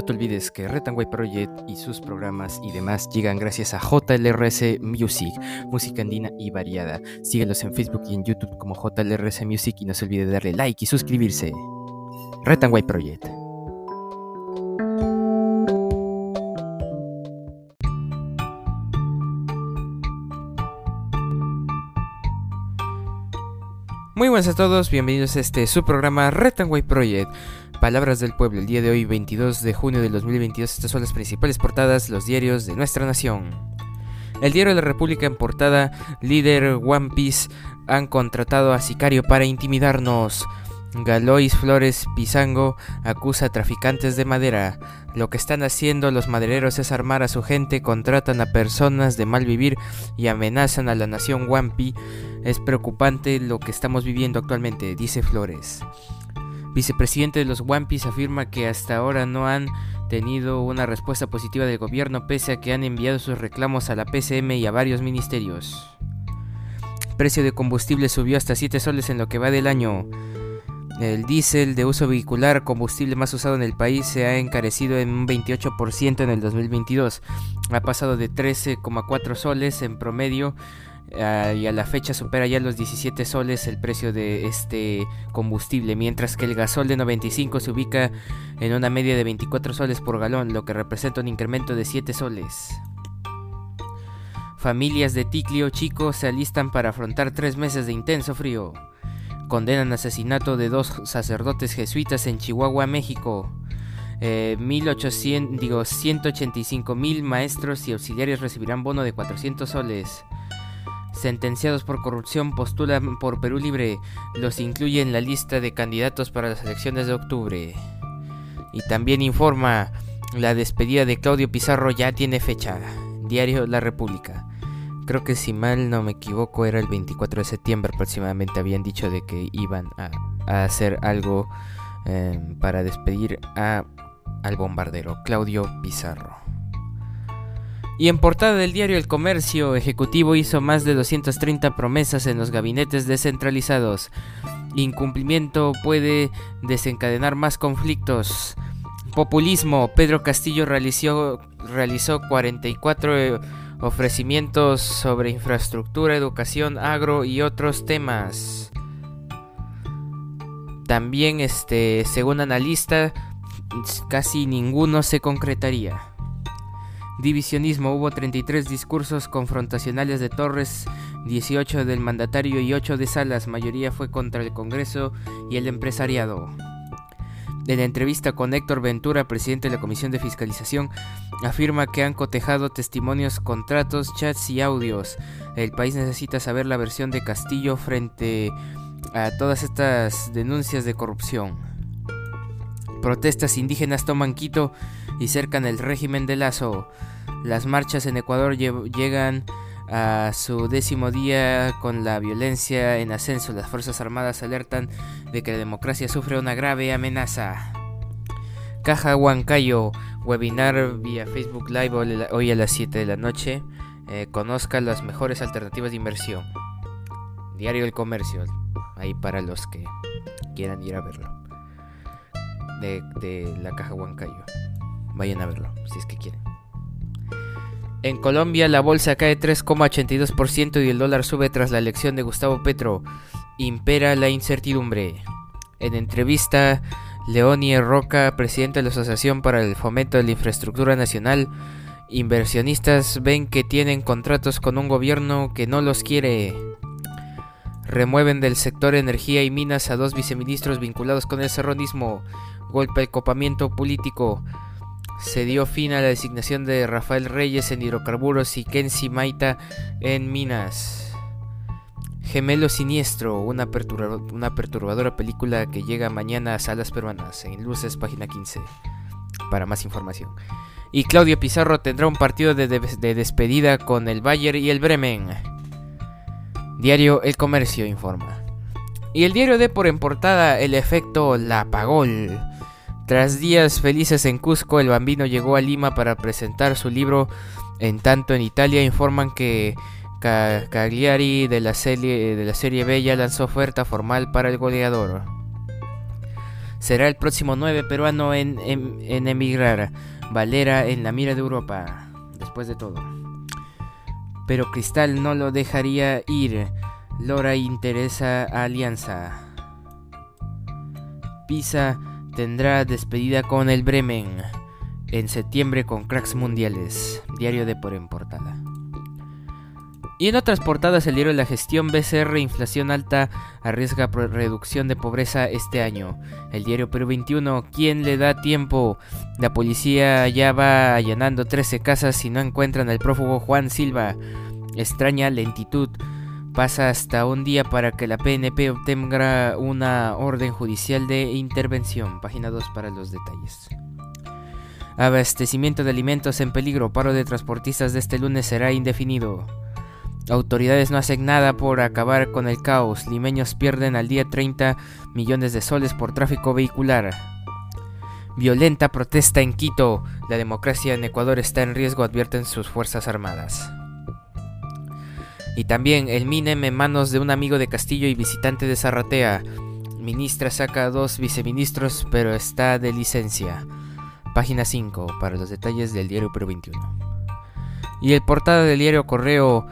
no te olvides que Retanway Project y sus programas y demás llegan gracias a JLRS Music, música andina y variada. Síguelos en Facebook y en YouTube como JLRS Music y no se olvide de darle like y suscribirse. Retanway Project. Muy buenas a todos, bienvenidos a este su programa Retanway Project. Palabras del pueblo, el día de hoy 22 de junio del 2022, estas son las principales portadas, los diarios de nuestra nación. El diario de la República en portada, líder One Piece han contratado a sicario para intimidarnos. Galois Flores Pizango acusa a traficantes de madera. Lo que están haciendo los madereros es armar a su gente, contratan a personas de mal vivir y amenazan a la nación Wampi. Es preocupante lo que estamos viviendo actualmente, dice Flores. Vicepresidente de los Wampis afirma que hasta ahora no han tenido una respuesta positiva del gobierno pese a que han enviado sus reclamos a la PCM y a varios ministerios. precio de combustible subió hasta 7 soles en lo que va del año. El diésel de uso vehicular, combustible más usado en el país, se ha encarecido en un 28% en el 2022. Ha pasado de 13,4 soles en promedio Ah, y a la fecha supera ya los 17 soles el precio de este combustible, mientras que el gasol de 95 se ubica en una media de 24 soles por galón, lo que representa un incremento de 7 soles. Familias de Ticlio Chico se alistan para afrontar tres meses de intenso frío. Condenan asesinato de dos sacerdotes jesuitas en Chihuahua, México. Eh, 1800, digo, 185 mil maestros y auxiliares recibirán bono de 400 soles sentenciados por corrupción postulan por Perú Libre, los incluye en la lista de candidatos para las elecciones de octubre. Y también informa, la despedida de Claudio Pizarro ya tiene fecha. Diario La República. Creo que si mal no me equivoco era el 24 de septiembre aproximadamente habían dicho de que iban a, hacer algo em, para despedir a, al bombardero Claudio Pizarro. Y en portada del diario El Comercio, Ejecutivo hizo más de 230 promesas en los gabinetes descentralizados. Incumplimiento puede desencadenar más conflictos. Populismo, Pedro Castillo realizó, realizó 44 eh, ofrecimientos sobre infraestructura, educación, agro y otros temas. También, este, según analista, casi ninguno se concretaría. Divisionismo. Hubo 33 discursos confrontacionales de Torres, 18 del mandatario y 8 de Salas. Mayoría fue contra el Congreso y el empresariado. En la entrevista con Héctor Ventura, presidente de la Comisión de Fiscalización, afirma que han cotejado testimonios, contratos, chats y audios. El país necesita saber la versión de Castillo frente a todas estas denuncias de corrupción. Protestas indígenas toman Quito y cercan el régimen de Lazo. Las marchas en Ecuador llegan a su décimo día con la violencia en ascenso. Las Fuerzas Armadas alertan de que la democracia sufre una grave amenaza. Caja Huancayo, webinar vía Facebook Live hoy a las 7 de la noche. Eh, conozca las mejores alternativas de inversión. Diario El Comercio, ahí para los que quieran ir a verlo. De, de la Caja Huancayo. Vayan a verlo, si es que quieren. En Colombia la bolsa cae 3,82% y el dólar sube tras la elección de Gustavo Petro. Impera la incertidumbre. En entrevista, Leonie Roca, presidente de la Asociación para el Fomento de la Infraestructura Nacional, inversionistas ven que tienen contratos con un gobierno que no los quiere. Remueven del sector energía y minas a dos viceministros vinculados con el serronismo. Golpe el copamiento político se dio fin a la designación de Rafael Reyes en hidrocarburos y Kensi Maita en minas. Gemelo Siniestro, una, una perturbadora película que llega mañana a salas peruanas, en Luces, página 15, para más información. Y Claudio Pizarro tendrá un partido de, de despedida con el Bayern y el Bremen. Diario El Comercio informa. Y el diario de por en portada el efecto La Pagol tras días felices en Cusco, el bambino llegó a Lima para presentar su libro. En tanto, en Italia informan que Cagliari de la serie, Bella lanzó oferta formal para el goleador. será el próximo 9 peruano en, en emigrar. Valera en la mira de Europa, después de todo. Pero Cristal no lo dejaría ir. Lora interesa a Alianza. Pisa tendrá despedida con el Bremen en septiembre con cracks mundiales. Diario de por en portada. Y en otras portadas el diario La Gestión BCR Inflación alta arriesga reducción de pobreza este año. El diario Perú 21 ¿Quién le da tiempo? La policía ya va allanando 13 casas y no encuentran al prófugo Juan Silva. Extraña lentitud. Pasa hasta un día para que la PNP obtenga una orden judicial de intervención. Página 2 para los detalles. Abastecimiento de alimentos en peligro. Paro de transportistas de este lunes será indefinido. Autoridades no hacen nada por acabar con el caos. Limeños pierden al día 30 millones de soles por tráfico vehicular. Violenta protesta en Quito. La democracia en Ecuador está en riesgo, advierten sus Fuerzas Armadas. Y también el MINEM en manos de un amigo de Castillo y visitante de Zarratea. Ministra saca dos viceministros, pero está de licencia. Página 5 para los detalles del diario Pro 21. Y el portada del diario Correo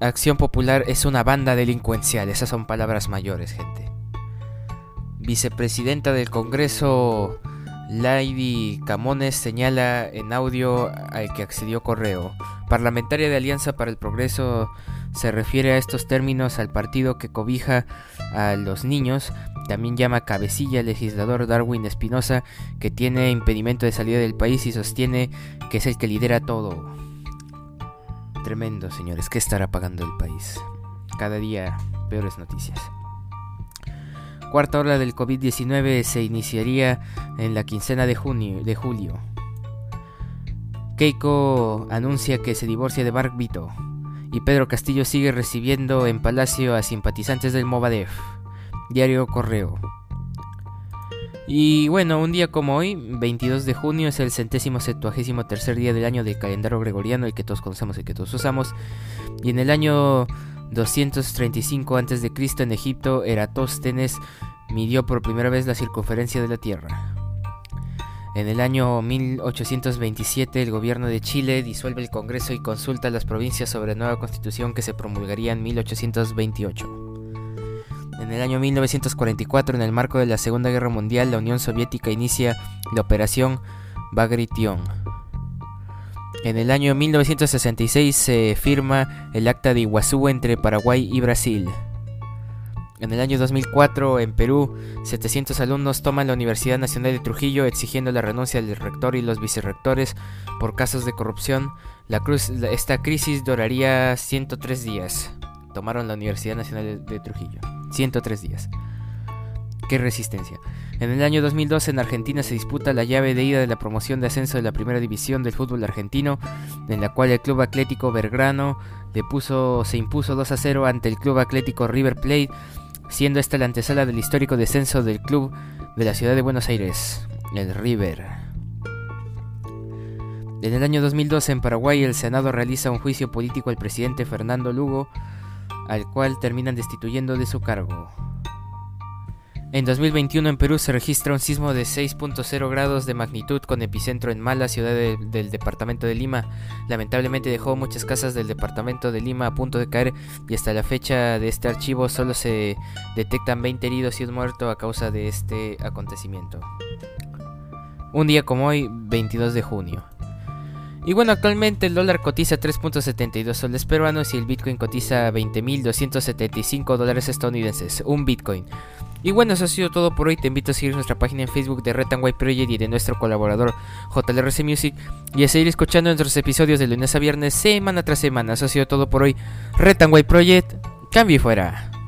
Acción Popular es una banda delincuencial. Esas son palabras mayores, gente. Vicepresidenta del Congreso, Lady Camones, señala en audio al que accedió Correo. Parlamentaria de Alianza para el Progreso se refiere a estos términos al partido que cobija a los niños. También llama cabecilla al legislador Darwin Espinosa, que tiene impedimento de salida del país y sostiene que es el que lidera todo. Tremendo, señores. ¿Qué estará pagando el país? Cada día peores noticias. Cuarta ola del COVID-19 se iniciaría en la quincena de, junio, de julio. Keiko anuncia que se divorcia de Mark Vito. Y Pedro Castillo sigue recibiendo en Palacio a simpatizantes del Movadef. Diario Correo. Y bueno, un día como hoy, 22 de junio, es el centésimo septuagésimo tercer día del año del calendario gregoriano, el que todos conocemos y que todos usamos. Y en el año 235 a.C. en Egipto, Eratóstenes midió por primera vez la circunferencia de la Tierra. En el año 1827 el gobierno de Chile disuelve el Congreso y consulta a las provincias sobre la nueva constitución que se promulgaría en 1828. En el año 1944, en el marco de la Segunda Guerra Mundial, la Unión Soviética inicia la Operación Bagration. En el año 1966 se firma el Acta de Iguazú entre Paraguay y Brasil. En el año 2004, en Perú, 700 alumnos toman la Universidad Nacional de Trujillo exigiendo la renuncia del rector y los vicerrectores por casos de corrupción. La cruz, esta crisis duraría 103 días. Tomaron la Universidad Nacional de Trujillo. 103 días. ¡Qué resistencia! En el año 2012 en Argentina se disputa la llave de ida de la promoción de ascenso de la primera división del fútbol argentino, en la cual el Club Atlético Belgrano le puso, se impuso 2 a 0 ante el Club Atlético River Plate, siendo esta la antesala del histórico descenso del club de la ciudad de Buenos Aires, el River. En el año 2012 en Paraguay el Senado realiza un juicio político al presidente Fernando Lugo, al cual terminan destituyendo de su cargo. En 2021 en Perú se registra un sismo de 6.0 grados de magnitud con epicentro en Mala, ciudad del departamento de Lima. Lamentablemente dejó muchas casas del departamento de Lima a punto de caer y hasta la fecha de este archivo solo se detectan 20 heridos y un muerto a causa de este acontecimiento. Un día como hoy, 22 de junio. Y bueno, actualmente el dólar cotiza 3.72 soles peruanos y el Bitcoin cotiza 20.275 dólares estadounidenses, un Bitcoin. Y bueno, eso ha sido todo por hoy. Te invito a seguir nuestra página en Facebook de Red Project y de nuestro colaborador JLRC Music. Y a seguir escuchando nuestros episodios de lunes a viernes, semana tras semana. Eso ha sido todo por hoy. Red Project, cambio y fuera.